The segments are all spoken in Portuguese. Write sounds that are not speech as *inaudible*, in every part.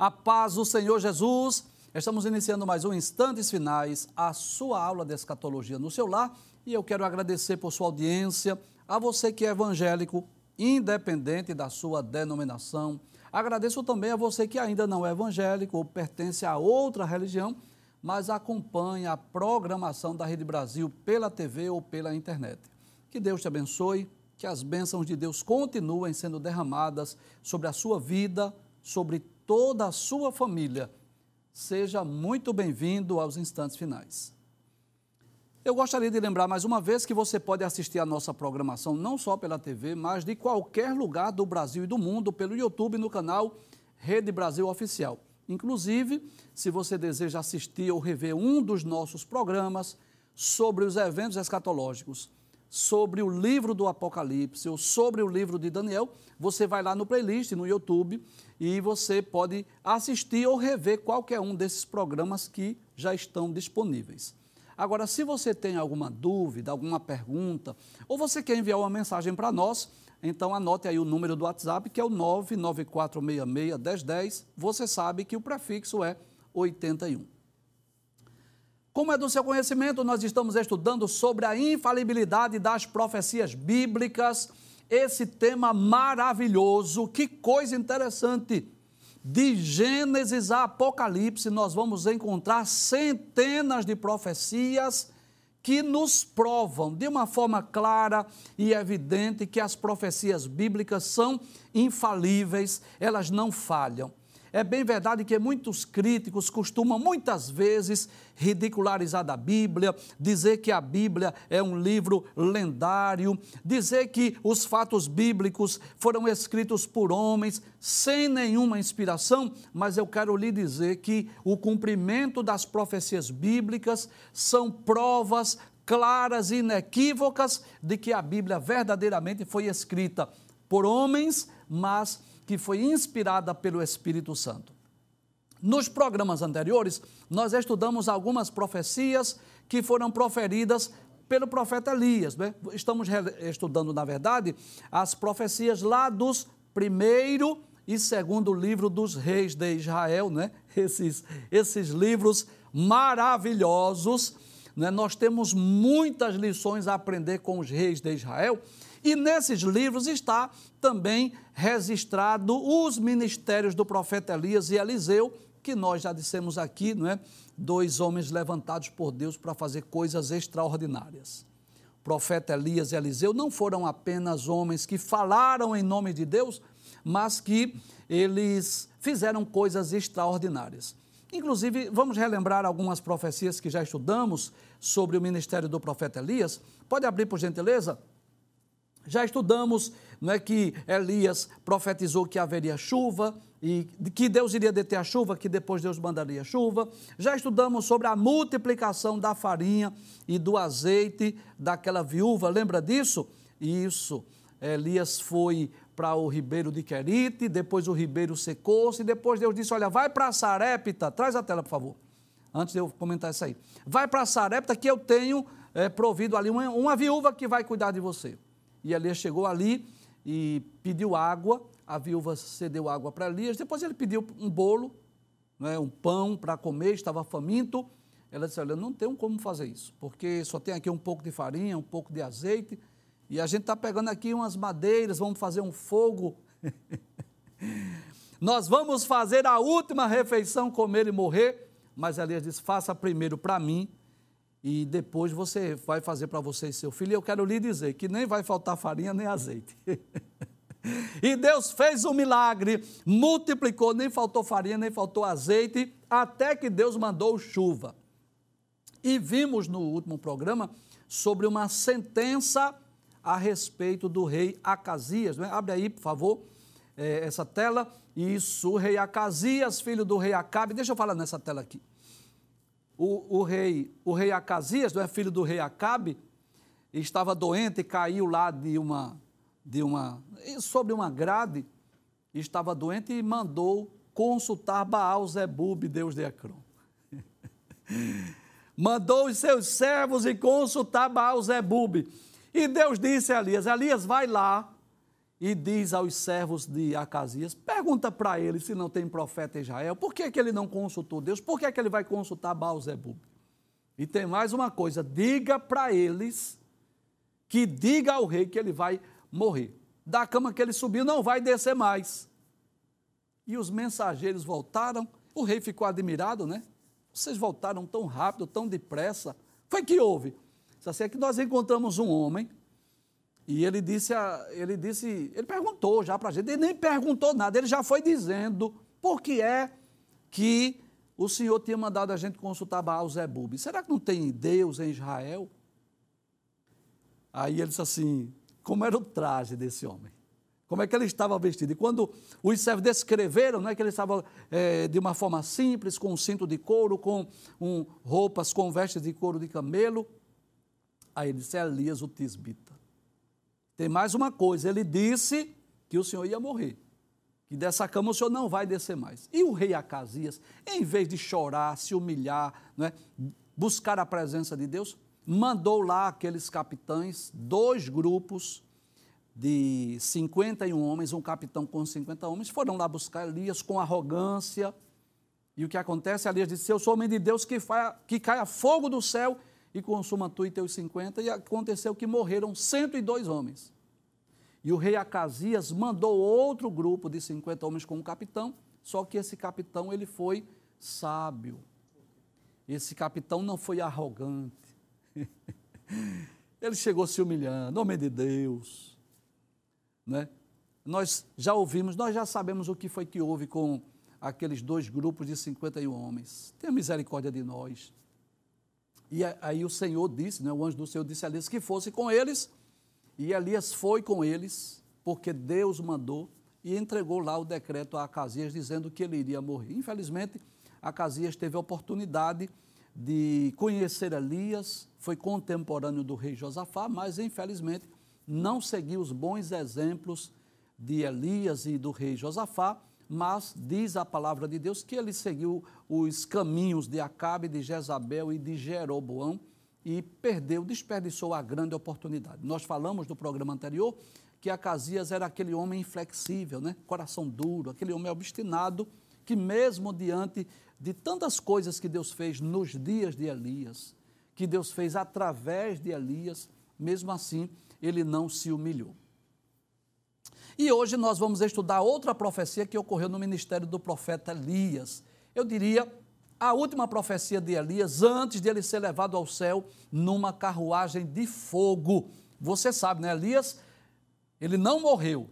A paz do Senhor Jesus. Estamos iniciando mais um Instantes Finais, a sua aula de escatologia no seu lar. E eu quero agradecer por sua audiência, a você que é evangélico, independente da sua denominação. Agradeço também a você que ainda não é evangélico ou pertence a outra religião, mas acompanha a programação da Rede Brasil pela TV ou pela internet. Que Deus te abençoe, que as bênçãos de Deus continuem sendo derramadas sobre a sua vida, sobre toda a sua família. Seja muito bem-vindo aos instantes finais. Eu gostaria de lembrar mais uma vez que você pode assistir a nossa programação não só pela TV, mas de qualquer lugar do Brasil e do mundo pelo YouTube no canal Rede Brasil Oficial. Inclusive, se você deseja assistir ou rever um dos nossos programas sobre os eventos escatológicos, sobre o livro do Apocalipse ou sobre o livro de Daniel, você vai lá no playlist no YouTube e você pode assistir ou rever qualquer um desses programas que já estão disponíveis. Agora, se você tem alguma dúvida, alguma pergunta, ou você quer enviar uma mensagem para nós, então anote aí o número do WhatsApp, que é o 994661010. Você sabe que o prefixo é 81. Como é do seu conhecimento, nós estamos estudando sobre a infalibilidade das profecias bíblicas. Esse tema maravilhoso, que coisa interessante. De Gênesis a Apocalipse, nós vamos encontrar centenas de profecias que nos provam de uma forma clara e evidente que as profecias bíblicas são infalíveis, elas não falham. É bem verdade que muitos críticos costumam muitas vezes ridicularizar a Bíblia, dizer que a Bíblia é um livro lendário, dizer que os fatos bíblicos foram escritos por homens sem nenhuma inspiração, mas eu quero lhe dizer que o cumprimento das profecias bíblicas são provas claras e inequívocas de que a Bíblia verdadeiramente foi escrita por homens, mas que foi inspirada pelo Espírito Santo. Nos programas anteriores, nós estudamos algumas profecias que foram proferidas pelo profeta Elias. Né? Estamos estudando, na verdade, as profecias lá dos primeiro e segundo livro dos reis de Israel, né? *laughs* esses, esses livros maravilhosos. Né? Nós temos muitas lições a aprender com os reis de Israel e nesses livros está também registrado os ministérios do profeta Elias e Eliseu, que nós já dissemos aqui, não é? Dois homens levantados por Deus para fazer coisas extraordinárias. O profeta Elias e Eliseu não foram apenas homens que falaram em nome de Deus, mas que eles fizeram coisas extraordinárias. Inclusive, vamos relembrar algumas profecias que já estudamos sobre o ministério do profeta Elias. Pode abrir, por gentileza? Já estudamos não é, que Elias profetizou que haveria chuva e que Deus iria deter a chuva, que depois Deus mandaria chuva. Já estudamos sobre a multiplicação da farinha e do azeite daquela viúva, lembra disso? Isso. Elias foi para o ribeiro de Querite, depois o ribeiro secou-se, depois Deus disse: Olha, vai para Sarepta, traz a tela, por favor, antes de eu comentar isso aí. Vai para Sarepta que eu tenho é, provido ali uma, uma viúva que vai cuidar de você. E Elias chegou ali e pediu água, a viúva cedeu água para Elias, depois ele pediu um bolo, né, um pão para comer, estava faminto. Ela disse: Olha, não tenho como fazer isso, porque só tem aqui um pouco de farinha, um pouco de azeite, e a gente está pegando aqui umas madeiras, vamos fazer um fogo. *laughs* Nós vamos fazer a última refeição, comer e morrer. Mas Elias disse: Faça primeiro para mim e depois você vai fazer para você e seu filho. E eu quero lhe dizer que nem vai faltar farinha nem azeite. *laughs* e Deus fez um milagre, multiplicou, nem faltou farinha, nem faltou azeite, até que Deus mandou chuva. E vimos no último programa sobre uma sentença a respeito do rei Acasias. Né? Abre aí, por favor, é, essa tela. Isso, o rei Acasias, filho do rei Acabe. Deixa eu falar nessa tela aqui o, o, rei, o rei Acasias, não é filho do rei Acabe, estava doente e caiu lá de uma, de uma, sobre uma grade, estava doente e mandou consultar Baal Zebub, deus de Ecrón. *laughs* mandou os seus servos e consultar Baal Zebub. E Deus disse a Elias, Elias vai lá e diz aos servos de Acasias: pergunta para ele se não tem profeta em Israel, por que, que ele não consultou Deus? Por que, que ele vai consultar Baal-Zebub? E tem mais uma coisa: diga para eles que diga ao rei que ele vai morrer. Da cama que ele subiu, não vai descer mais. E os mensageiros voltaram, o rei ficou admirado, né? Vocês voltaram tão rápido, tão depressa. Foi que houve? Só sei que nós encontramos um homem e ele disse, ele disse, ele perguntou já para a gente, ele nem perguntou nada, ele já foi dizendo por que é que o Senhor tinha mandado a gente consultar Baal Zebub. Será que não tem Deus em Israel? Aí ele disse assim, como era o traje desse homem? Como é que ele estava vestido? E quando os servos descreveram né, que ele estava é, de uma forma simples, com um cinto de couro, com um, roupas com vestes de couro de camelo, aí ele disse, é Elias o tisbita. Tem mais uma coisa, ele disse que o senhor ia morrer, que dessa cama o senhor não vai descer mais. E o rei Acasias, em vez de chorar, se humilhar, né, buscar a presença de Deus, mandou lá aqueles capitães, dois grupos de 51 homens, um capitão com 50 homens, foram lá buscar Elias com arrogância. E o que acontece? Elias disse: Eu sou homem de Deus que, fa, que caia fogo do céu e consuma tu e teus 50, e aconteceu que morreram 102 homens. E o rei Acasias mandou outro grupo de 50 homens com um capitão, só que esse capitão ele foi sábio. Esse capitão não foi arrogante. *laughs* ele chegou se humilhando, homem de Deus. Né? Nós já ouvimos, nós já sabemos o que foi que houve com aqueles dois grupos de 51 homens. Tenha misericórdia de nós. E aí o Senhor disse, né, o anjo do Senhor disse a Elias que fosse com eles, e Elias foi com eles, porque Deus mandou, e entregou lá o decreto a Acasias, dizendo que ele iria morrer. Infelizmente, Acasias teve a oportunidade de conhecer Elias, foi contemporâneo do rei Josafá, mas infelizmente não seguiu os bons exemplos de Elias e do rei Josafá, mas diz a palavra de Deus que ele seguiu os caminhos de Acabe, de Jezabel e de Jeroboão e perdeu, desperdiçou a grande oportunidade. Nós falamos no programa anterior que Acasias era aquele homem inflexível, né? coração duro, aquele homem obstinado, que mesmo diante de tantas coisas que Deus fez nos dias de Elias, que Deus fez através de Elias, mesmo assim ele não se humilhou. E hoje nós vamos estudar outra profecia que ocorreu no ministério do profeta Elias. Eu diria a última profecia de Elias antes de ele ser levado ao céu numa carruagem de fogo. Você sabe, né? Elias, ele não morreu.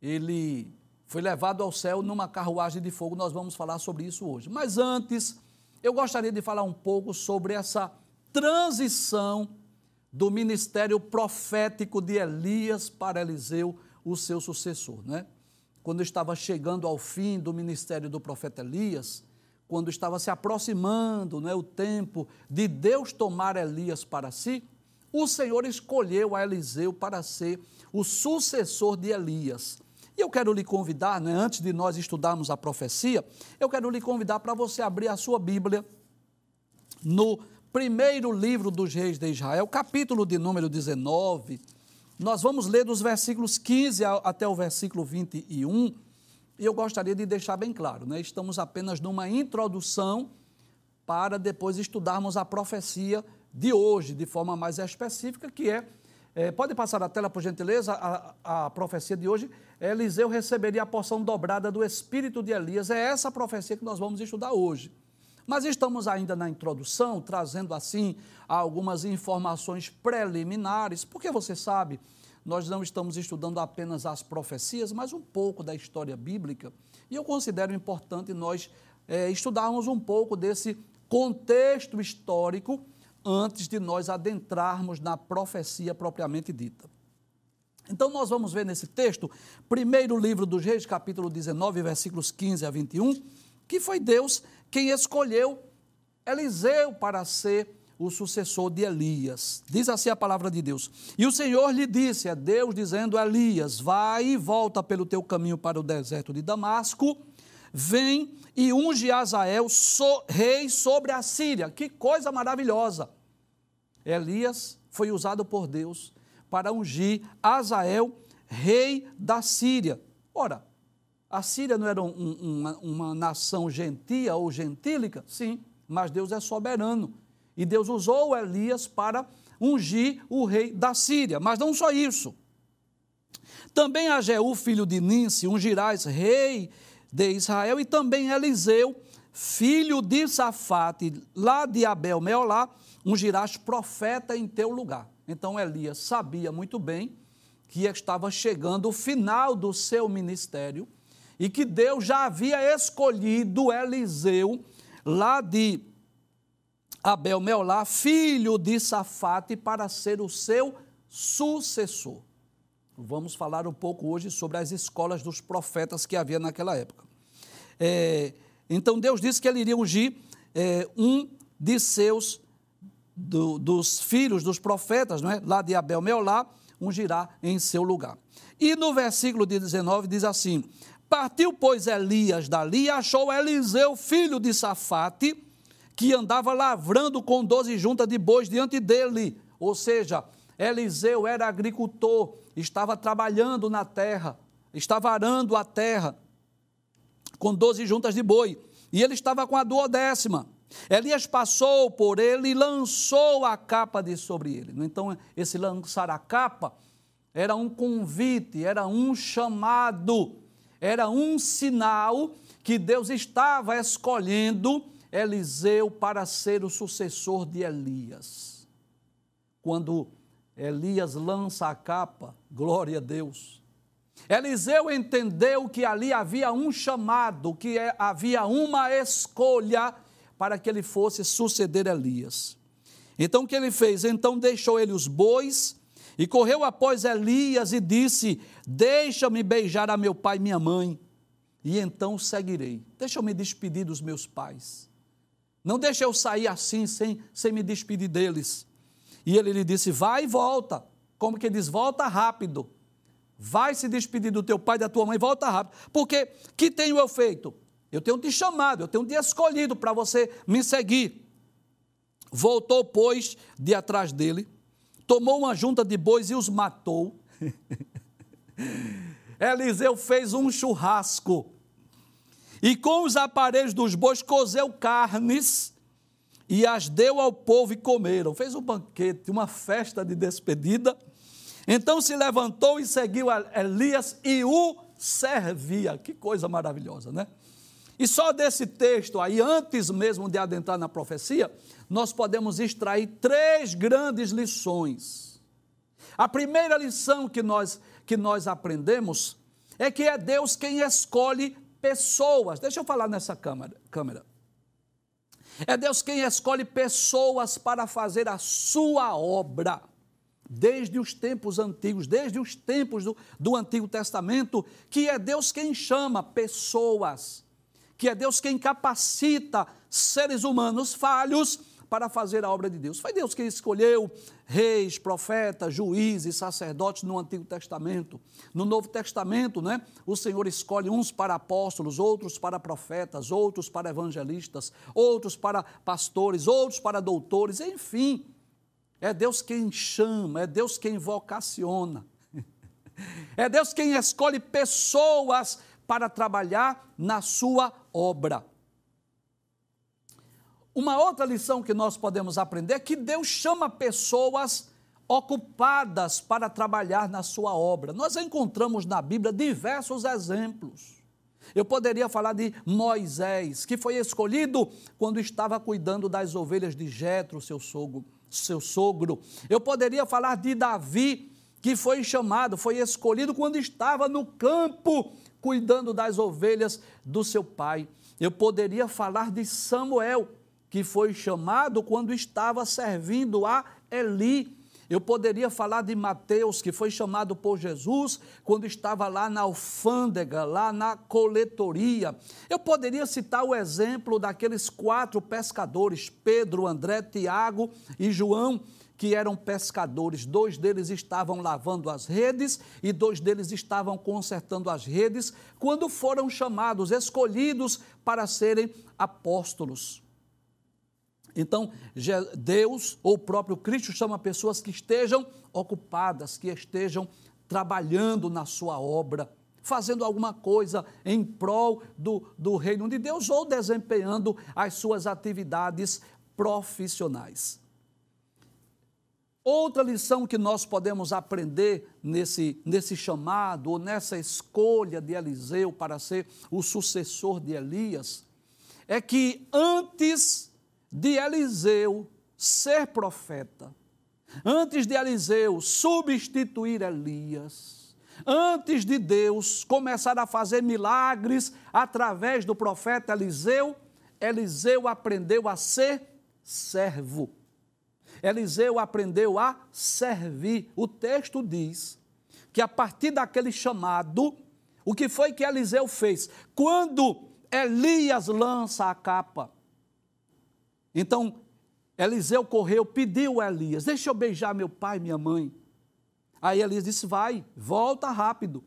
Ele foi levado ao céu numa carruagem de fogo. Nós vamos falar sobre isso hoje. Mas antes, eu gostaria de falar um pouco sobre essa transição do ministério profético de Elias para Eliseu o seu sucessor, né? Quando estava chegando ao fim do ministério do profeta Elias, quando estava se aproximando né, o tempo de Deus tomar Elias para si, o Senhor escolheu a Eliseu para ser o sucessor de Elias. E eu quero lhe convidar, né, antes de nós estudarmos a profecia, eu quero lhe convidar para você abrir a sua Bíblia no primeiro livro dos reis de Israel, capítulo de número 19 nós vamos ler dos versículos 15 até o versículo 21, e eu gostaria de deixar bem claro, né? estamos apenas numa introdução para depois estudarmos a profecia de hoje, de forma mais específica, que é, é pode passar a tela, por gentileza, a, a profecia de hoje, Eliseu receberia a porção dobrada do espírito de Elias, é essa profecia que nós vamos estudar hoje. Mas estamos ainda na introdução, trazendo assim algumas informações preliminares, porque você sabe, nós não estamos estudando apenas as profecias, mas um pouco da história bíblica. E eu considero importante nós é, estudarmos um pouco desse contexto histórico antes de nós adentrarmos na profecia propriamente dita. Então, nós vamos ver nesse texto, primeiro livro dos Reis, capítulo 19, versículos 15 a 21, que foi Deus quem escolheu Eliseu para ser o sucessor de Elias. Diz assim a palavra de Deus. E o Senhor lhe disse, é Deus dizendo a Elias: Vai e volta pelo teu caminho para o deserto de Damasco, vem e unge Azael, so, rei sobre a Síria. Que coisa maravilhosa! Elias foi usado por Deus para ungir Azael, rei da Síria. Ora, a Síria não era um, uma, uma nação gentia ou gentílica? Sim, mas Deus é soberano. E Deus usou Elias para ungir o rei da Síria. Mas não só isso. Também a Jeú, filho de Ninse, ungirás rei de Israel, e também Eliseu, filho de Safate, lá de Abel Meolá, ungirás profeta em teu lugar. Então Elias sabia muito bem que estava chegando o final do seu ministério e que Deus já havia escolhido Eliseu, lá de Abel Meolá, filho de Safate, para ser o seu sucessor. Vamos falar um pouco hoje sobre as escolas dos profetas que havia naquela época. É, então Deus disse que ele iria ungir é, um de seus, do, dos filhos dos profetas, não é? lá de Abel Meolá, ungirá em seu lugar. E no versículo 19 diz assim: Partiu, pois, Elias dali e achou Eliseu, filho de Safate, que andava lavrando com doze juntas de bois diante dele. Ou seja, Eliseu era agricultor, estava trabalhando na terra, estava arando a terra com doze juntas de boi, e ele estava com a duodécima. Elias passou por ele e lançou a capa de sobre ele. Então, esse lançar a capa era um convite, era um chamado, era um sinal que Deus estava escolhendo Eliseu para ser o sucessor de Elias. Quando Elias lança a capa, glória a Deus. Eliseu entendeu que ali havia um chamado, que é, havia uma escolha para que ele fosse suceder Elias. Então o que ele fez? Então deixou ele os bois e correu após Elias e disse: Deixa-me beijar a meu pai e minha mãe, e então seguirei. Deixa eu me despedir dos meus pais. Não deixa eu sair assim sem, sem me despedir deles. E ele lhe disse: Vai e volta. Como que diz? Volta rápido. Vai se despedir do teu pai e da tua mãe, volta rápido. Porque que tenho eu feito? Eu tenho te chamado, eu tenho te escolhido para você me seguir. Voltou, pois, de atrás dele, tomou uma junta de bois e os matou. *laughs* Eliseu fez um churrasco e com os aparelhos dos bois cozeu carnes e as deu ao povo e comeram. Fez um banquete, uma festa de despedida. Então se levantou e seguiu Elias e o servia. Que coisa maravilhosa, né? E só desse texto aí, antes mesmo de adentrar na profecia, nós podemos extrair três grandes lições. A primeira lição que nós, que nós aprendemos é que é Deus quem escolhe pessoas. Deixa eu falar nessa câmera. câmera. É Deus quem escolhe pessoas para fazer a sua obra. Desde os tempos antigos, desde os tempos do, do Antigo Testamento, que é Deus quem chama pessoas, que é Deus quem capacita seres humanos falhos para fazer a obra de Deus. Foi Deus quem escolheu reis, profetas, juízes, sacerdotes no Antigo Testamento. No Novo Testamento, né, o Senhor escolhe uns para apóstolos, outros para profetas, outros para evangelistas, outros para pastores, outros para doutores, enfim. É Deus quem chama, é Deus quem vocaciona. *laughs* É Deus quem escolhe pessoas para trabalhar na sua obra. Uma outra lição que nós podemos aprender é que Deus chama pessoas ocupadas para trabalhar na sua obra. Nós encontramos na Bíblia diversos exemplos. Eu poderia falar de Moisés, que foi escolhido quando estava cuidando das ovelhas de Jetro, seu sogro, seu sogro. Eu poderia falar de Davi, que foi chamado, foi escolhido quando estava no campo cuidando das ovelhas do seu pai. Eu poderia falar de Samuel, que foi chamado quando estava servindo a Eli. Eu poderia falar de Mateus, que foi chamado por Jesus quando estava lá na alfândega, lá na coletoria. Eu poderia citar o exemplo daqueles quatro pescadores, Pedro, André, Tiago e João, que eram pescadores. Dois deles estavam lavando as redes e dois deles estavam consertando as redes, quando foram chamados, escolhidos para serem apóstolos. Então, Deus ou o próprio Cristo chama pessoas que estejam ocupadas, que estejam trabalhando na sua obra, fazendo alguma coisa em prol do, do reino de Deus ou desempenhando as suas atividades profissionais. Outra lição que nós podemos aprender nesse, nesse chamado ou nessa escolha de Eliseu para ser o sucessor de Elias é que antes de Eliseu ser profeta, antes de Eliseu substituir Elias, antes de Deus começar a fazer milagres através do profeta Eliseu, Eliseu aprendeu a ser servo. Eliseu aprendeu a servir. O texto diz que a partir daquele chamado, o que foi que Eliseu fez? Quando Elias lança a capa, então Eliseu correu, pediu a Elias: Deixa eu beijar meu pai e minha mãe. Aí Elias disse: Vai, volta rápido.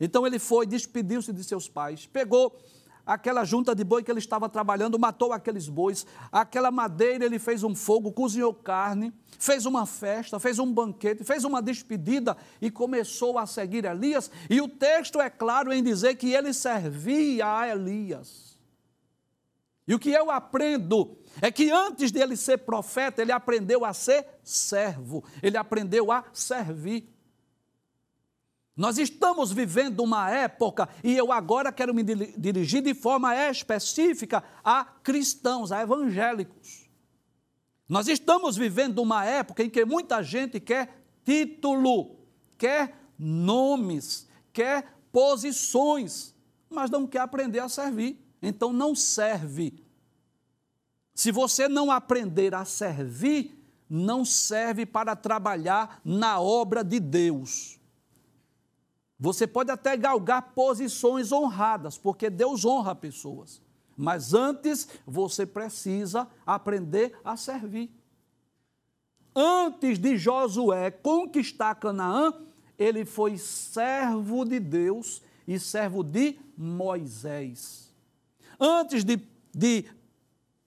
Então ele foi, despediu-se de seus pais, pegou aquela junta de boi que ele estava trabalhando, matou aqueles bois, aquela madeira ele fez um fogo, cozinhou carne, fez uma festa, fez um banquete, fez uma despedida e começou a seguir Elias. E o texto é claro em dizer que ele servia a Elias. E o que eu aprendo é que antes dele ser profeta, ele aprendeu a ser servo, ele aprendeu a servir. Nós estamos vivendo uma época, e eu agora quero me dirigir de forma específica a cristãos, a evangélicos. Nós estamos vivendo uma época em que muita gente quer título, quer nomes, quer posições, mas não quer aprender a servir. Então não serve. Se você não aprender a servir, não serve para trabalhar na obra de Deus. Você pode até galgar posições honradas, porque Deus honra pessoas. Mas antes você precisa aprender a servir. Antes de Josué conquistar Canaã, ele foi servo de Deus e servo de Moisés. Antes de, de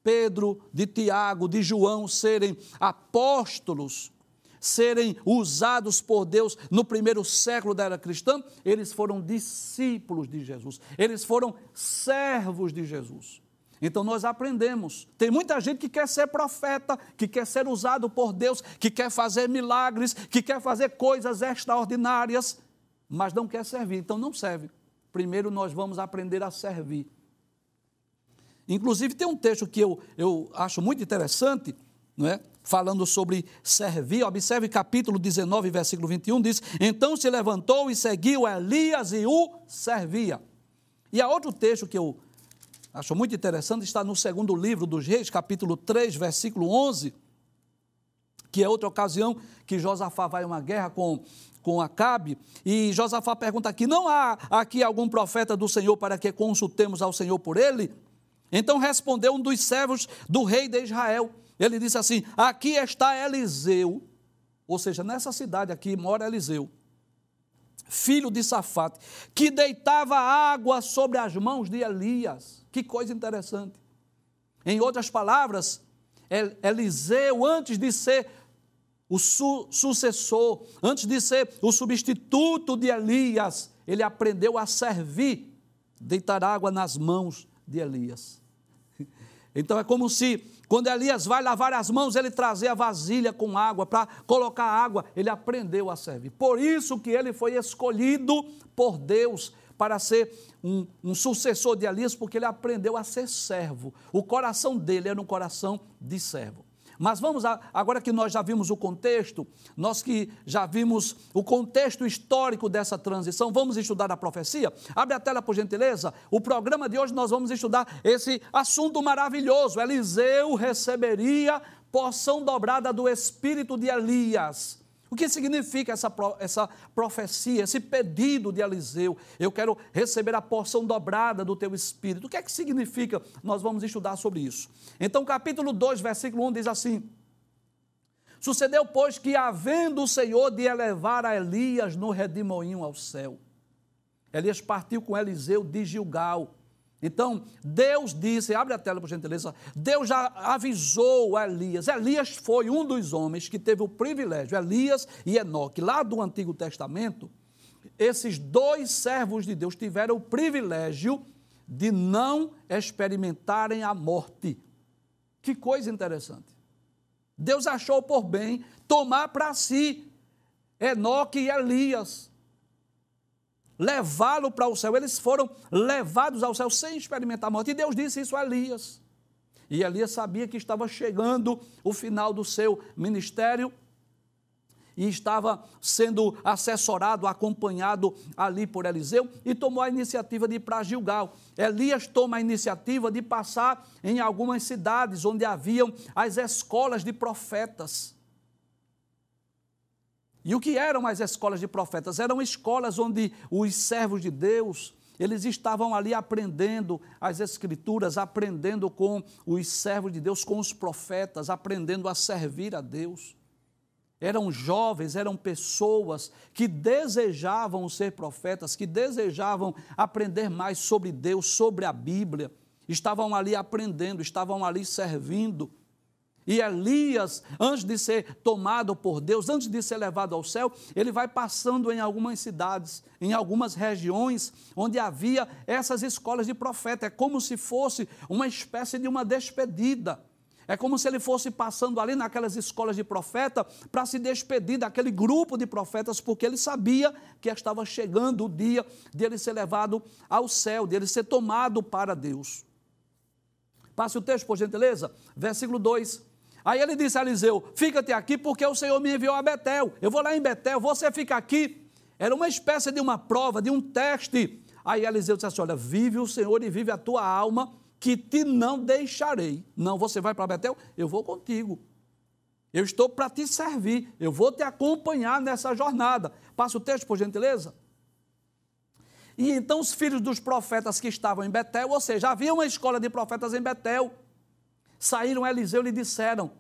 Pedro, de Tiago, de João serem apóstolos, serem usados por Deus no primeiro século da era cristã, eles foram discípulos de Jesus, eles foram servos de Jesus. Então nós aprendemos. Tem muita gente que quer ser profeta, que quer ser usado por Deus, que quer fazer milagres, que quer fazer coisas extraordinárias, mas não quer servir. Então não serve. Primeiro nós vamos aprender a servir. Inclusive tem um texto que eu, eu acho muito interessante, não é? falando sobre servir. Observe capítulo 19, versículo 21, diz: Então se levantou e seguiu Elias e o servia. E há outro texto que eu acho muito interessante, está no segundo livro dos Reis, capítulo 3, versículo 11, que é outra ocasião que Josafá vai a uma guerra com, com Acabe, e Josafá pergunta aqui: não há aqui algum profeta do Senhor para que consultemos ao Senhor por ele? Então respondeu um dos servos do rei de Israel, ele disse assim: Aqui está Eliseu, ou seja, nessa cidade aqui mora Eliseu, filho de Safate, que deitava água sobre as mãos de Elias. Que coisa interessante. Em outras palavras, Eliseu, antes de ser o su sucessor, antes de ser o substituto de Elias, ele aprendeu a servir, deitar água nas mãos de Elias. Então é como se quando Elias vai lavar as mãos, ele trazia a vasilha com água para colocar água, ele aprendeu a servir. Por isso que ele foi escolhido por Deus para ser um, um, sucessor de Elias, porque ele aprendeu a ser servo. O coração dele era um coração de servo. Mas vamos, a, agora que nós já vimos o contexto, nós que já vimos o contexto histórico dessa transição, vamos estudar a profecia? Abre a tela, por gentileza. O programa de hoje nós vamos estudar esse assunto maravilhoso. Eliseu receberia porção dobrada do espírito de Elias. O que significa essa, essa profecia, esse pedido de Eliseu? Eu quero receber a porção dobrada do teu espírito. O que é que significa? Nós vamos estudar sobre isso. Então, capítulo 2, versículo 1 diz assim: Sucedeu, pois, que, havendo o Senhor de elevar a Elias no redemoinho ao céu, Elias partiu com Eliseu de Gilgal então, Deus disse, abre a tela por gentileza, Deus já avisou Elias. Elias foi um dos homens que teve o privilégio, Elias e Enoque, lá do Antigo Testamento, esses dois servos de Deus tiveram o privilégio de não experimentarem a morte. Que coisa interessante. Deus achou por bem tomar para si Enoque e Elias, levá-lo para o céu. Eles foram levados ao céu sem experimentar a morte. E Deus disse isso a Elias. E Elias sabia que estava chegando o final do seu ministério e estava sendo assessorado, acompanhado ali por Eliseu e tomou a iniciativa de ir para Gilgal. Elias toma a iniciativa de passar em algumas cidades onde haviam as escolas de profetas. E o que eram as escolas de profetas? Eram escolas onde os servos de Deus, eles estavam ali aprendendo as escrituras, aprendendo com os servos de Deus, com os profetas, aprendendo a servir a Deus. Eram jovens, eram pessoas que desejavam ser profetas, que desejavam aprender mais sobre Deus, sobre a Bíblia. Estavam ali aprendendo, estavam ali servindo. E Elias, antes de ser tomado por Deus, antes de ser levado ao céu, ele vai passando em algumas cidades, em algumas regiões onde havia essas escolas de profeta. É como se fosse uma espécie de uma despedida. É como se ele fosse passando ali naquelas escolas de profeta para se despedir daquele grupo de profetas, porque ele sabia que estava chegando o dia de ele ser levado ao céu, de ele ser tomado para Deus. Passe o texto, por gentileza. Versículo 2. Aí ele disse a Eliseu: Fica-te aqui, porque o Senhor me enviou a Betel. Eu vou lá em Betel, você fica aqui. Era uma espécie de uma prova, de um teste. Aí Eliseu disse assim: Olha, vive o Senhor e vive a tua alma que te não deixarei. Não, você vai para Betel? Eu vou contigo. Eu estou para te servir. Eu vou te acompanhar nessa jornada. Passa o texto, por gentileza. E então os filhos dos profetas que estavam em Betel, ou seja, havia uma escola de profetas em Betel, saíram a Eliseu e lhe disseram,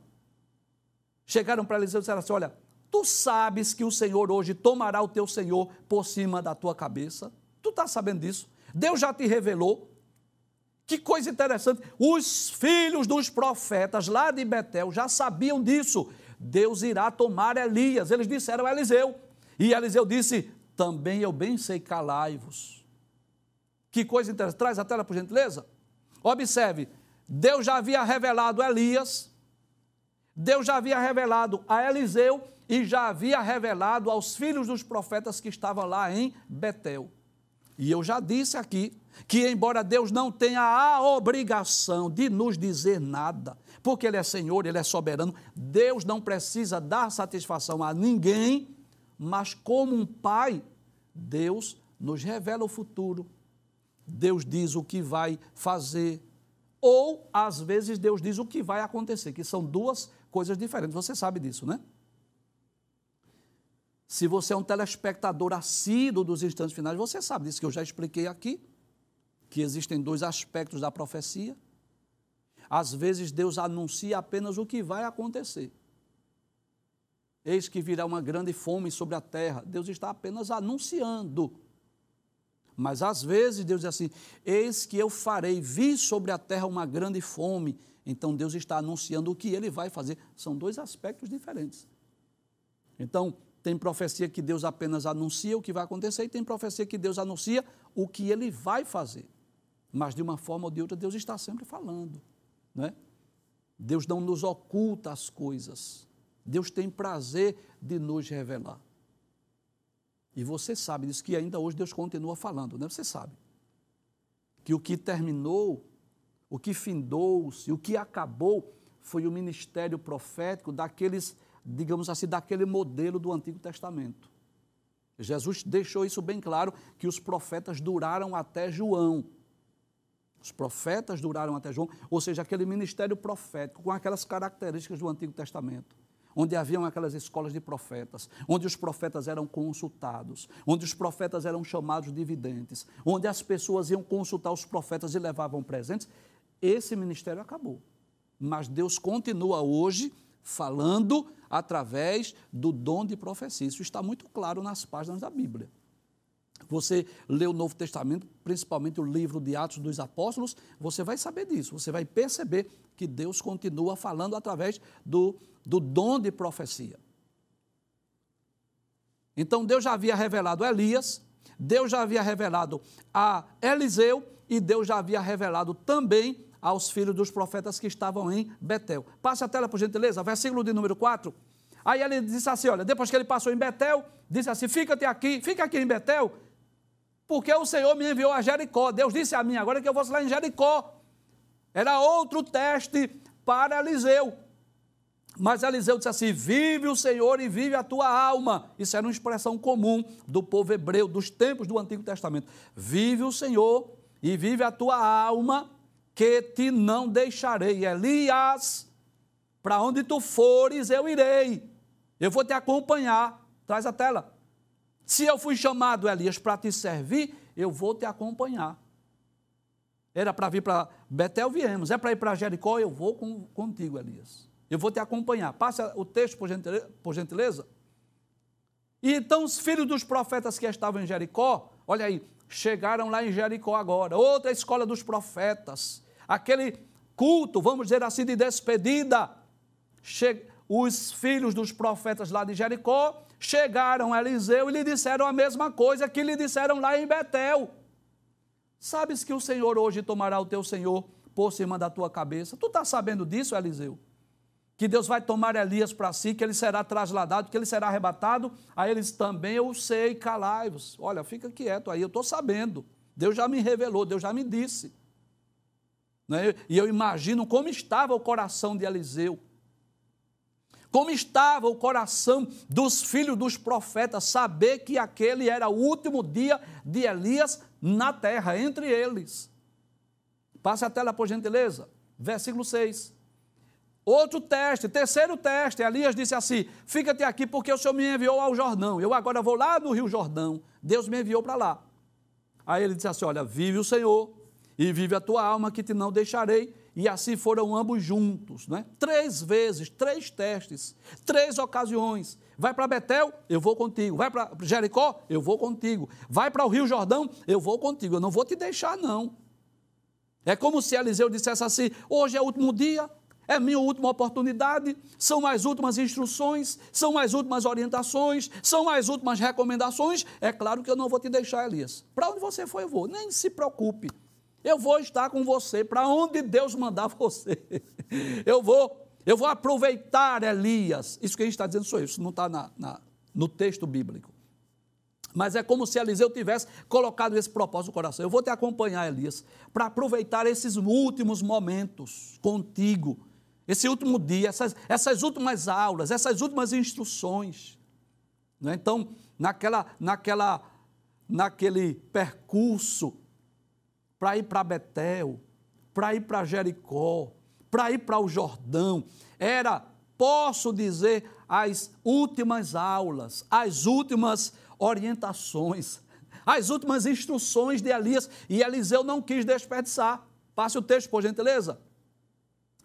chegaram para Eliseu e disseram assim, olha, tu sabes que o Senhor hoje tomará o teu Senhor por cima da tua cabeça? Tu está sabendo disso? Deus já te revelou, que coisa interessante. Os filhos dos profetas lá de Betel já sabiam disso. Deus irá tomar Elias. Eles disseram a Eliseu. E Eliseu disse: Também eu bem sei, calai-vos. Que coisa interessante. Traz a tela, por gentileza. Observe: Deus já havia revelado a Elias, Deus já havia revelado a Eliseu e já havia revelado aos filhos dos profetas que estavam lá em Betel. E eu já disse aqui que, embora Deus não tenha a obrigação de nos dizer nada, porque Ele é Senhor, Ele é soberano, Deus não precisa dar satisfação a ninguém, mas como um pai, Deus nos revela o futuro, Deus diz o que vai fazer, ou às vezes Deus diz o que vai acontecer, que são duas coisas diferentes, você sabe disso, né? Se você é um telespectador assíduo dos instantes finais, você sabe disso que eu já expliquei aqui, que existem dois aspectos da profecia. Às vezes Deus anuncia apenas o que vai acontecer. Eis que virá uma grande fome sobre a terra. Deus está apenas anunciando. Mas às vezes Deus diz assim: Eis que eu farei vir sobre a terra uma grande fome. Então Deus está anunciando o que ele vai fazer. São dois aspectos diferentes. Então, tem profecia que Deus apenas anuncia o que vai acontecer e tem profecia que Deus anuncia o que ele vai fazer. Mas de uma forma ou de outra, Deus está sempre falando. Né? Deus não nos oculta as coisas. Deus tem prazer de nos revelar. E você sabe disso, que ainda hoje Deus continua falando, né? Você sabe. Que o que terminou, o que findou-se, o que acabou, foi o ministério profético daqueles digamos assim, daquele modelo do Antigo Testamento. Jesus deixou isso bem claro, que os profetas duraram até João. Os profetas duraram até João, ou seja, aquele ministério profético com aquelas características do Antigo Testamento, onde haviam aquelas escolas de profetas, onde os profetas eram consultados, onde os profetas eram chamados de videntes, onde as pessoas iam consultar os profetas e levavam presentes. Esse ministério acabou. Mas Deus continua hoje falando através do dom de profecia. Isso está muito claro nas páginas da Bíblia. Você lê o Novo Testamento, principalmente o livro de Atos dos Apóstolos, você vai saber disso, você vai perceber que Deus continua falando através do, do dom de profecia. Então Deus já havia revelado a Elias, Deus já havia revelado a Eliseu e Deus já havia revelado também aos filhos dos profetas que estavam em Betel. Passe a tela, por gentileza, versículo de número 4. Aí ele disse assim: olha, depois que ele passou em Betel, disse assim: fica-te aqui, fica aqui em Betel, porque o Senhor me enviou a Jericó. Deus disse a mim agora que eu vou lá em Jericó. Era outro teste para Eliseu. Mas Eliseu disse assim: Vive o Senhor e vive a tua alma. Isso era uma expressão comum do povo hebreu, dos tempos do Antigo Testamento. Vive o Senhor e vive a tua alma, que te não deixarei. Elias, para onde tu fores, eu irei. Eu vou te acompanhar. Traz a tela. Se eu fui chamado, Elias, para te servir, eu vou te acompanhar. Era para vir para Betel, viemos. É para ir para Jericó, eu vou com, contigo, Elias. Eu vou te acompanhar. Passa o texto, por gentileza, por gentileza. E então os filhos dos profetas que estavam em Jericó, olha aí, chegaram lá em Jericó agora. Outra escola dos profetas. Aquele culto, vamos dizer assim, de despedida. Che os filhos dos profetas lá de Jericó chegaram a Eliseu e lhe disseram a mesma coisa que lhe disseram lá em Betel. Sabes que o Senhor hoje tomará o teu Senhor por cima da tua cabeça? Tu está sabendo disso, Eliseu? Que Deus vai tomar Elias para si, que ele será trasladado, que ele será arrebatado? A eles também eu sei, calai-vos. Olha, fica quieto aí, eu estou sabendo. Deus já me revelou, Deus já me disse. Né? E eu imagino como estava o coração de Eliseu como estava o coração dos filhos dos profetas, saber que aquele era o último dia de Elias na terra, entre eles. Passe a tela, por gentileza. Versículo 6. Outro teste, terceiro teste. Elias disse assim: Fica-te aqui, porque o Senhor me enviou ao Jordão. Eu agora vou lá no Rio Jordão. Deus me enviou para lá. Aí ele disse assim: Olha, vive o Senhor e vive a tua alma, que te não deixarei e assim foram ambos juntos, né? Três vezes, três testes, três ocasiões. Vai para Betel, eu vou contigo. Vai para Jericó, eu vou contigo. Vai para o Rio Jordão, eu vou contigo. Eu não vou te deixar, não. É como se Eliseu dissesse assim: hoje é o último dia, é minha última oportunidade, são as últimas instruções, são as últimas orientações, são as últimas recomendações. É claro que eu não vou te deixar, Elias. Para onde você for, eu vou. Nem se preocupe. Eu vou estar com você para onde Deus mandar *laughs* você. Eu vou, eu vou aproveitar Elias. Isso que a gente está dizendo sou eu, isso não está na, na, no texto bíblico. Mas é como se Eliseu tivesse colocado esse propósito no coração. Eu vou te acompanhar, Elias, para aproveitar esses últimos momentos contigo, esse último dia, essas, essas últimas aulas, essas últimas instruções. Né? Então, naquela, naquela, naquele percurso para ir para Betel, para ir para Jericó, para ir para o Jordão. Era, posso dizer, as últimas aulas, as últimas orientações, as últimas instruções de Elias. E Eliseu não quis desperdiçar. Passe o texto, por gentileza.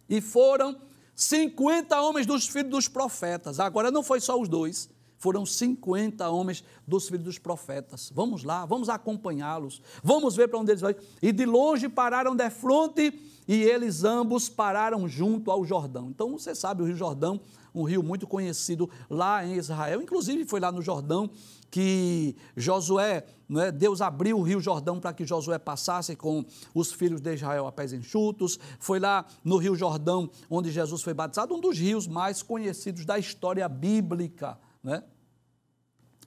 E foram 50 homens dos filhos dos profetas. Agora não foi só os dois foram 50 homens dos filhos dos profetas. Vamos lá, vamos acompanhá-los, vamos ver para onde eles vão. E de longe pararam de fronte e eles ambos pararam junto ao Jordão. Então você sabe, o Rio Jordão, um rio muito conhecido lá em Israel, inclusive foi lá no Jordão que Josué, é, Deus abriu o rio Jordão para que Josué passasse com os filhos de Israel a pés enxutos. Foi lá no rio Jordão onde Jesus foi batizado, um dos rios mais conhecidos da história bíblica. Né?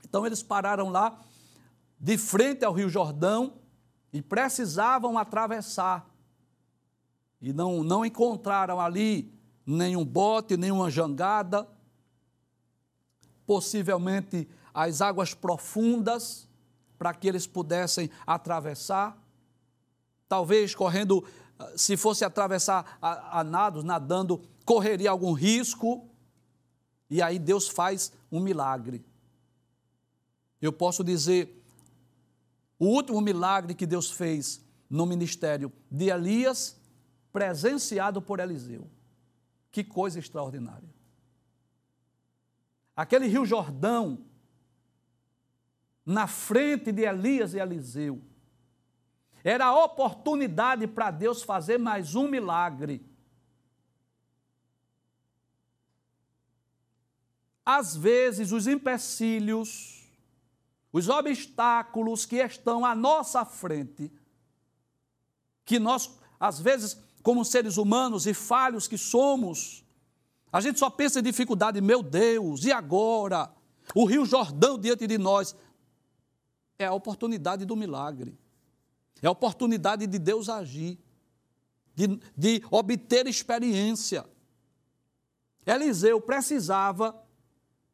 Então eles pararam lá, de frente ao Rio Jordão, e precisavam atravessar. E não, não encontraram ali nenhum bote, nenhuma jangada, possivelmente as águas profundas, para que eles pudessem atravessar. Talvez correndo, se fosse atravessar a, a nados, nadando, correria algum risco. E aí Deus faz um milagre. Eu posso dizer, o último milagre que Deus fez no ministério de Elias, presenciado por Eliseu. Que coisa extraordinária. Aquele rio Jordão, na frente de Elias e Eliseu, era a oportunidade para Deus fazer mais um milagre. Às vezes, os empecilhos, os obstáculos que estão à nossa frente, que nós, às vezes, como seres humanos e falhos que somos, a gente só pensa em dificuldade, meu Deus, e agora? O Rio Jordão diante de nós. É a oportunidade do milagre. É a oportunidade de Deus agir, de, de obter experiência. Eliseu precisava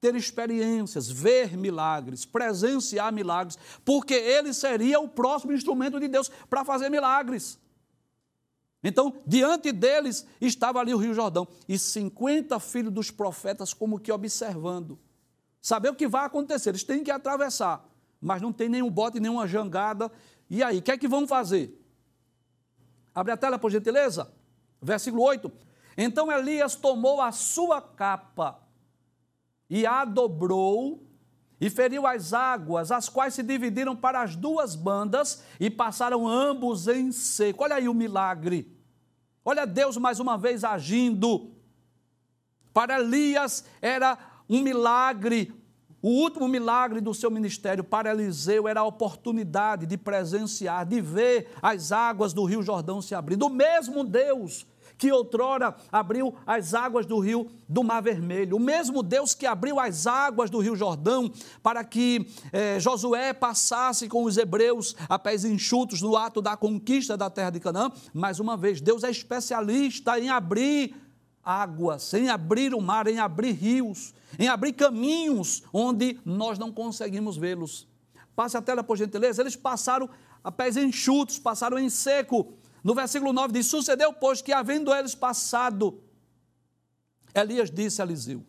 ter experiências, ver milagres, presenciar milagres, porque ele seria o próximo instrumento de Deus para fazer milagres. Então, diante deles estava ali o Rio Jordão e 50 filhos dos profetas, como que observando. Saber o que vai acontecer, eles têm que atravessar, mas não tem nenhum bote, nenhuma jangada. E aí, o que é que vão fazer? Abre a tela, por gentileza. Versículo 8. Então Elias tomou a sua capa e a dobrou e feriu as águas, as quais se dividiram para as duas bandas e passaram ambos em seco. Olha aí o milagre. Olha Deus mais uma vez agindo. Para Elias era um milagre, o último milagre do seu ministério. Para Eliseu era a oportunidade de presenciar, de ver as águas do Rio Jordão se abrindo. O mesmo Deus que outrora abriu as águas do rio do Mar Vermelho, o mesmo Deus que abriu as águas do rio Jordão para que eh, Josué passasse com os hebreus a pés enxutos no ato da conquista da terra de Canaã, mais uma vez, Deus é especialista em abrir águas, em abrir o mar, em abrir rios, em abrir caminhos onde nós não conseguimos vê-los. Passe a tela, por gentileza. Eles passaram a pés enxutos, passaram em seco, no versículo 9 diz: Sucedeu, pois, que havendo eles passado, Elias disse a Eliseu: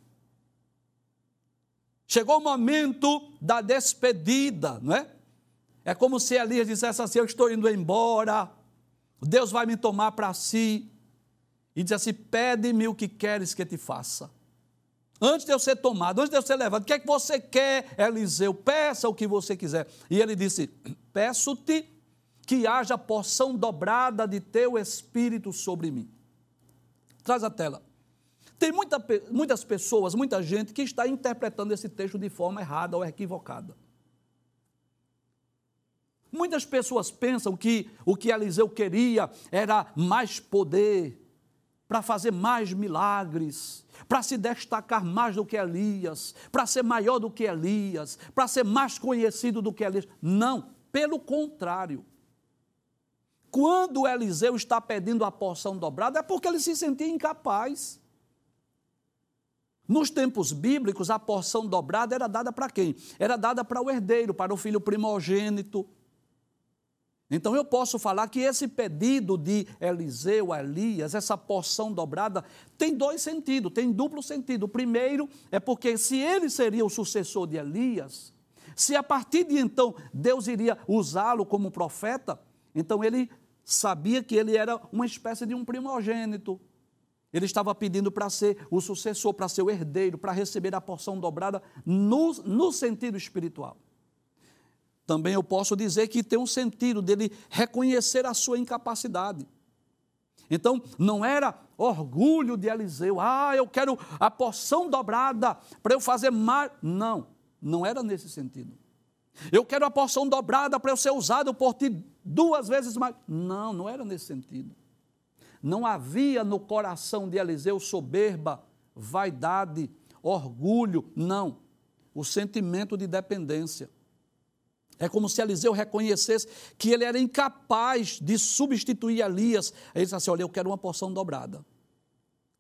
Chegou o momento da despedida, não é? É como se Elias dissesse assim: Eu estou indo embora, Deus vai me tomar para si. E diz assim: Pede-me o que queres que te faça. Antes de eu ser tomado, antes de eu ser levado, o que é que você quer, Eliseu? Peça o que você quiser. E ele disse: Peço-te que haja porção dobrada de teu espírito sobre mim. Traz a tela. Tem muita, muitas pessoas, muita gente que está interpretando esse texto de forma errada ou equivocada. Muitas pessoas pensam que o que Eliseu queria era mais poder, para fazer mais milagres, para se destacar mais do que Elias, para ser maior do que Elias, para ser mais conhecido do que Elias. Não, pelo contrário. Quando Eliseu está pedindo a porção dobrada, é porque ele se sentia incapaz. Nos tempos bíblicos, a porção dobrada era dada para quem? Era dada para o herdeiro, para o filho primogênito. Então eu posso falar que esse pedido de Eliseu a Elias, essa porção dobrada, tem dois sentidos, tem duplo sentido. O primeiro é porque se ele seria o sucessor de Elias, se a partir de então Deus iria usá-lo como profeta, então ele sabia que ele era uma espécie de um primogênito. Ele estava pedindo para ser o sucessor, para ser o herdeiro, para receber a porção dobrada no, no sentido espiritual. Também eu posso dizer que tem um sentido dele reconhecer a sua incapacidade. Então, não era orgulho de Eliseu, ah, eu quero a porção dobrada para eu fazer mais. Não, não era nesse sentido. Eu quero a porção dobrada para eu ser usado por ti duas vezes mais. Não, não era nesse sentido. Não havia no coração de Eliseu soberba, vaidade, orgulho, não. O sentimento de dependência. É como se Eliseu reconhecesse que ele era incapaz de substituir Elias. Ele disse assim: Olha, eu quero uma porção dobrada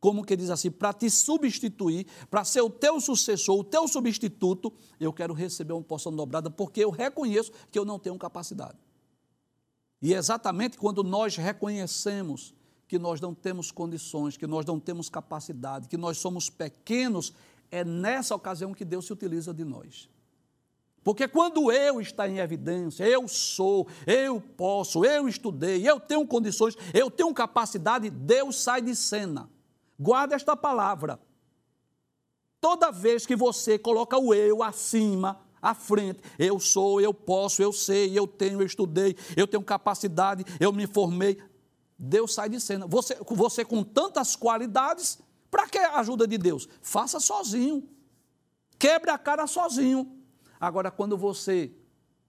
como que diz assim, para te substituir, para ser o teu sucessor, o teu substituto, eu quero receber uma porção dobrada, porque eu reconheço que eu não tenho capacidade. E é exatamente quando nós reconhecemos que nós não temos condições, que nós não temos capacidade, que nós somos pequenos, é nessa ocasião que Deus se utiliza de nós. Porque quando eu está em evidência, eu sou, eu posso, eu estudei, eu tenho condições, eu tenho capacidade, Deus sai de cena. Guarda esta palavra. Toda vez que você coloca o eu acima, à frente, eu sou, eu posso, eu sei, eu tenho, eu estudei, eu tenho capacidade, eu me formei, Deus sai de cena. Você, você com tantas qualidades, para que a ajuda de Deus? Faça sozinho. Quebre a cara sozinho. Agora, quando você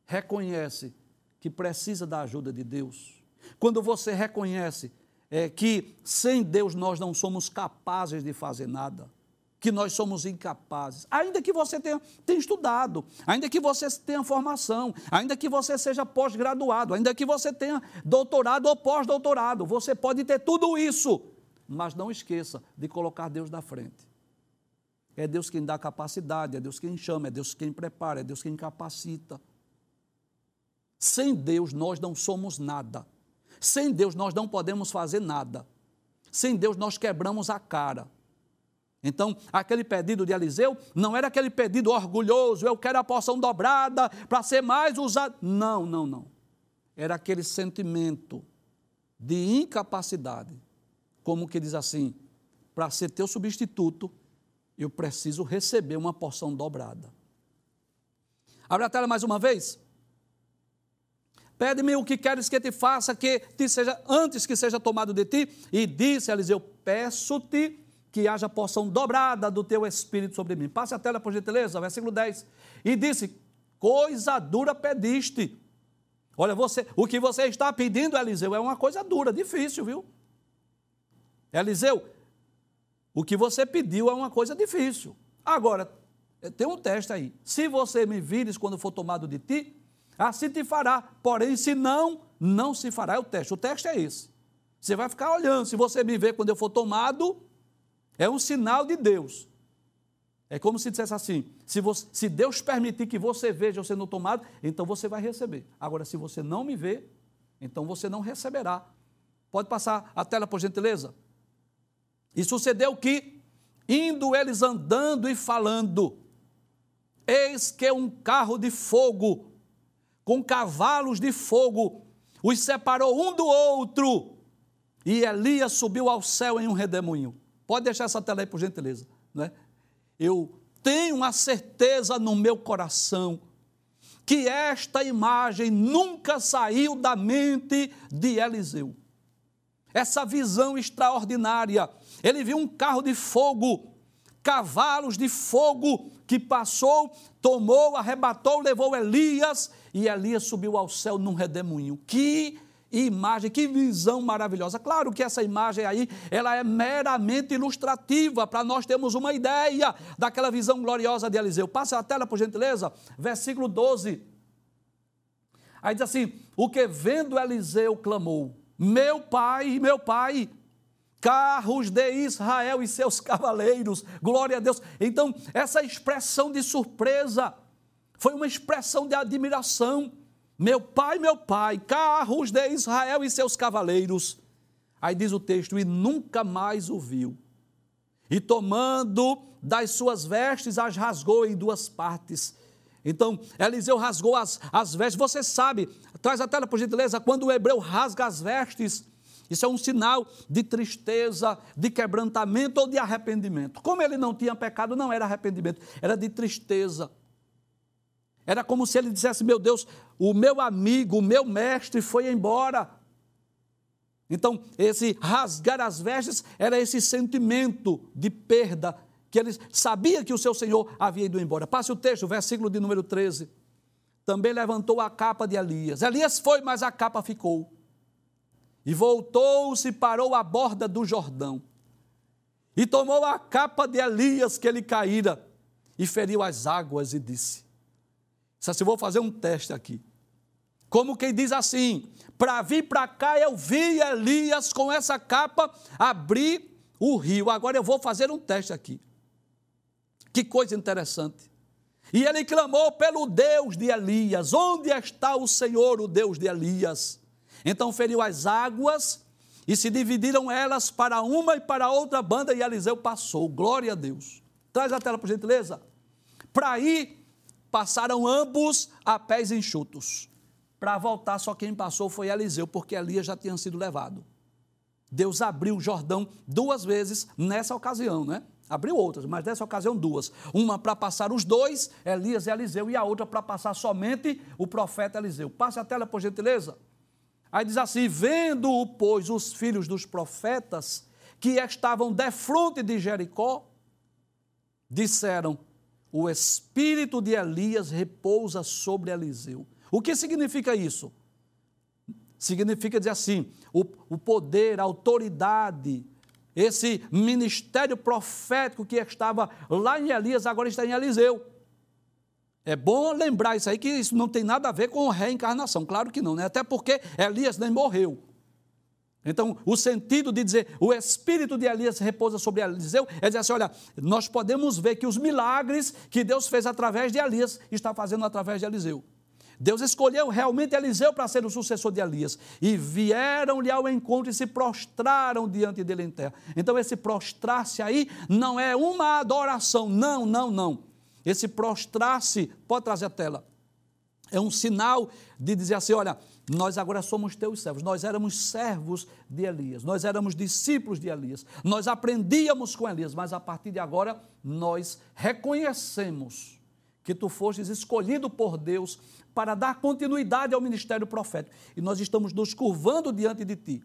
reconhece que precisa da ajuda de Deus, quando você reconhece é, que sem Deus nós não somos capazes de fazer nada, que nós somos incapazes, ainda que você tenha, tenha estudado, ainda que você tenha formação, ainda que você seja pós-graduado, ainda que você tenha doutorado ou pós-doutorado, você pode ter tudo isso, mas não esqueça de colocar Deus na frente. É Deus quem dá capacidade, é Deus quem chama, é Deus quem prepara, é Deus quem capacita. Sem Deus nós não somos nada. Sem Deus nós não podemos fazer nada. Sem Deus nós quebramos a cara. Então, aquele pedido de Eliseu não era aquele pedido orgulhoso, eu quero a porção dobrada para ser mais usado. Não, não, não. Era aquele sentimento de incapacidade. Como que diz assim: para ser teu substituto, eu preciso receber uma porção dobrada. Abre a tela mais uma vez. Pede-me o que queres que te faça, que te seja antes que seja tomado de ti. E disse Eliseu: Peço-te que haja porção dobrada do teu espírito sobre mim. Passe a tela, por gentileza, versículo 10. E disse: Coisa dura pediste. Olha, você, o que você está pedindo, Eliseu, é uma coisa dura, difícil, viu? Eliseu, o que você pediu é uma coisa difícil. Agora, tem um teste aí. Se você me vires quando for tomado de ti, assim te fará. Porém, se não, não se fará. É o teste. O teste é esse. Você vai ficar olhando. Se você me ver quando eu for tomado, é um sinal de Deus. É como se dissesse assim: se, você, se Deus permitir que você veja eu sendo tomado, então você vai receber. Agora, se você não me vê, então você não receberá. Pode passar a tela, por gentileza? E sucedeu que, indo eles andando e falando, eis que um carro de fogo, com cavalos de fogo, os separou um do outro, e Elias subiu ao céu em um redemoinho. Pode deixar essa tela aí, por gentileza. Né? Eu tenho a certeza no meu coração que esta imagem nunca saiu da mente de Eliseu. Essa visão extraordinária. Ele viu um carro de fogo, cavalos de fogo que passou, tomou, arrebatou, levou Elias e Elias subiu ao céu num redemoinho. Que imagem, que visão maravilhosa. Claro que essa imagem aí, ela é meramente ilustrativa, para nós termos uma ideia daquela visão gloriosa de Eliseu. Passa a tela, por gentileza, versículo 12. Aí diz assim: O que vendo Eliseu clamou: Meu pai, meu pai, carros de Israel e seus cavaleiros, glória a Deus. Então, essa expressão de surpresa foi uma expressão de admiração meu pai, meu pai, carros de Israel e seus cavaleiros. Aí diz o texto: e nunca mais o viu. E tomando das suas vestes, as rasgou em duas partes. Então, Eliseu rasgou as, as vestes. Você sabe, traz a tela por gentileza, quando o hebreu rasga as vestes, isso é um sinal de tristeza, de quebrantamento ou de arrependimento. Como ele não tinha pecado, não era arrependimento, era de tristeza. Era como se ele dissesse: Meu Deus, o meu amigo, o meu mestre foi embora. Então, esse rasgar as vestes era esse sentimento de perda, que ele sabia que o seu Senhor havia ido embora. Passe o texto, versículo de número 13. Também levantou a capa de Elias. Elias foi, mas a capa ficou. E voltou-se e parou à borda do Jordão. E tomou a capa de Elias que ele caíra e feriu as águas e disse: Disse assim: vou fazer um teste aqui. Como quem diz assim: para vir para cá eu vi Elias com essa capa abrir o rio. Agora eu vou fazer um teste aqui. Que coisa interessante. E ele clamou pelo Deus de Elias: Onde está o Senhor, o Deus de Elias? Então feriu as águas e se dividiram elas para uma e para outra banda, e Eliseu passou. Glória a Deus. Traz a tela, por gentileza. Para ir passaram ambos a pés enxutos. Para voltar, só quem passou foi Eliseu, porque Elias já tinha sido levado. Deus abriu o Jordão duas vezes nessa ocasião, né? Abriu outras, mas nessa ocasião duas. Uma para passar os dois, Elias e Eliseu, e a outra para passar somente o profeta Eliseu. Passe a tela, por gentileza. Aí diz assim: Vendo, pois, os filhos dos profetas que estavam defronte de Jericó, disseram: o espírito de Elias repousa sobre Eliseu. O que significa isso? Significa dizer assim: o, o poder, a autoridade, esse ministério profético que estava lá em Elias, agora está em Eliseu. É bom lembrar isso aí, que isso não tem nada a ver com reencarnação. Claro que não, né? Até porque Elias nem morreu. Então, o sentido de dizer o espírito de Elias repousa sobre Eliseu é dizer assim: olha, nós podemos ver que os milagres que Deus fez através de Elias está fazendo através de Eliseu. Deus escolheu realmente Eliseu para ser o sucessor de Elias. E vieram-lhe ao encontro e se prostraram diante dele em terra. Então, esse prostrar-se aí não é uma adoração. Não, não, não. Esse prostrar-se, pode trazer a tela. É um sinal de dizer assim: olha, nós agora somos teus servos. Nós éramos servos de Elias, nós éramos discípulos de Elias, nós aprendíamos com Elias, mas a partir de agora nós reconhecemos que tu fostes escolhido por Deus para dar continuidade ao ministério profético. E nós estamos nos curvando diante de ti.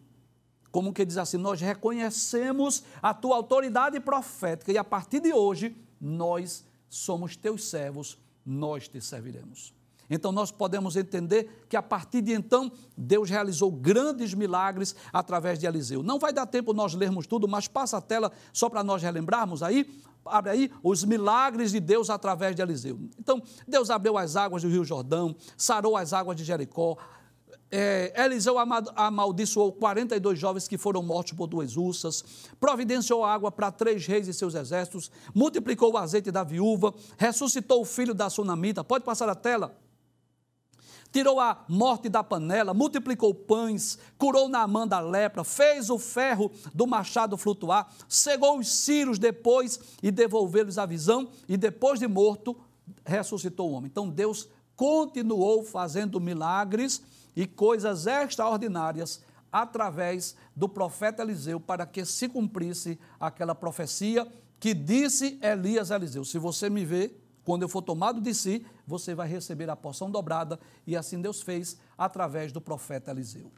Como que diz assim, nós reconhecemos a tua autoridade profética e a partir de hoje nós somos teus servos, nós te serviremos. Então nós podemos entender que a partir de então Deus realizou grandes milagres através de Eliseu. Não vai dar tempo nós lermos tudo, mas passa a tela só para nós relembrarmos aí, abre aí os milagres de Deus através de Eliseu. Então, Deus abriu as águas do Rio Jordão, sarou as águas de Jericó, é, Eliseu amaldiçoou 42 jovens que foram mortos por duas ursas, providenciou água para três reis e seus exércitos, multiplicou o azeite da viúva, ressuscitou o filho da sunamita. Pode passar a tela? Tirou a morte da panela, multiplicou pães, curou Naamã da lepra, fez o ferro do machado flutuar, cegou os círios depois e devolveu-lhes a visão, e depois de morto, ressuscitou o homem. Então Deus continuou fazendo milagres e coisas extraordinárias através do profeta Eliseu para que se cumprisse aquela profecia que disse Elias a Eliseu: Se você me vê, quando eu for tomado de si, você vai receber a porção dobrada, e assim Deus fez através do profeta Eliseu.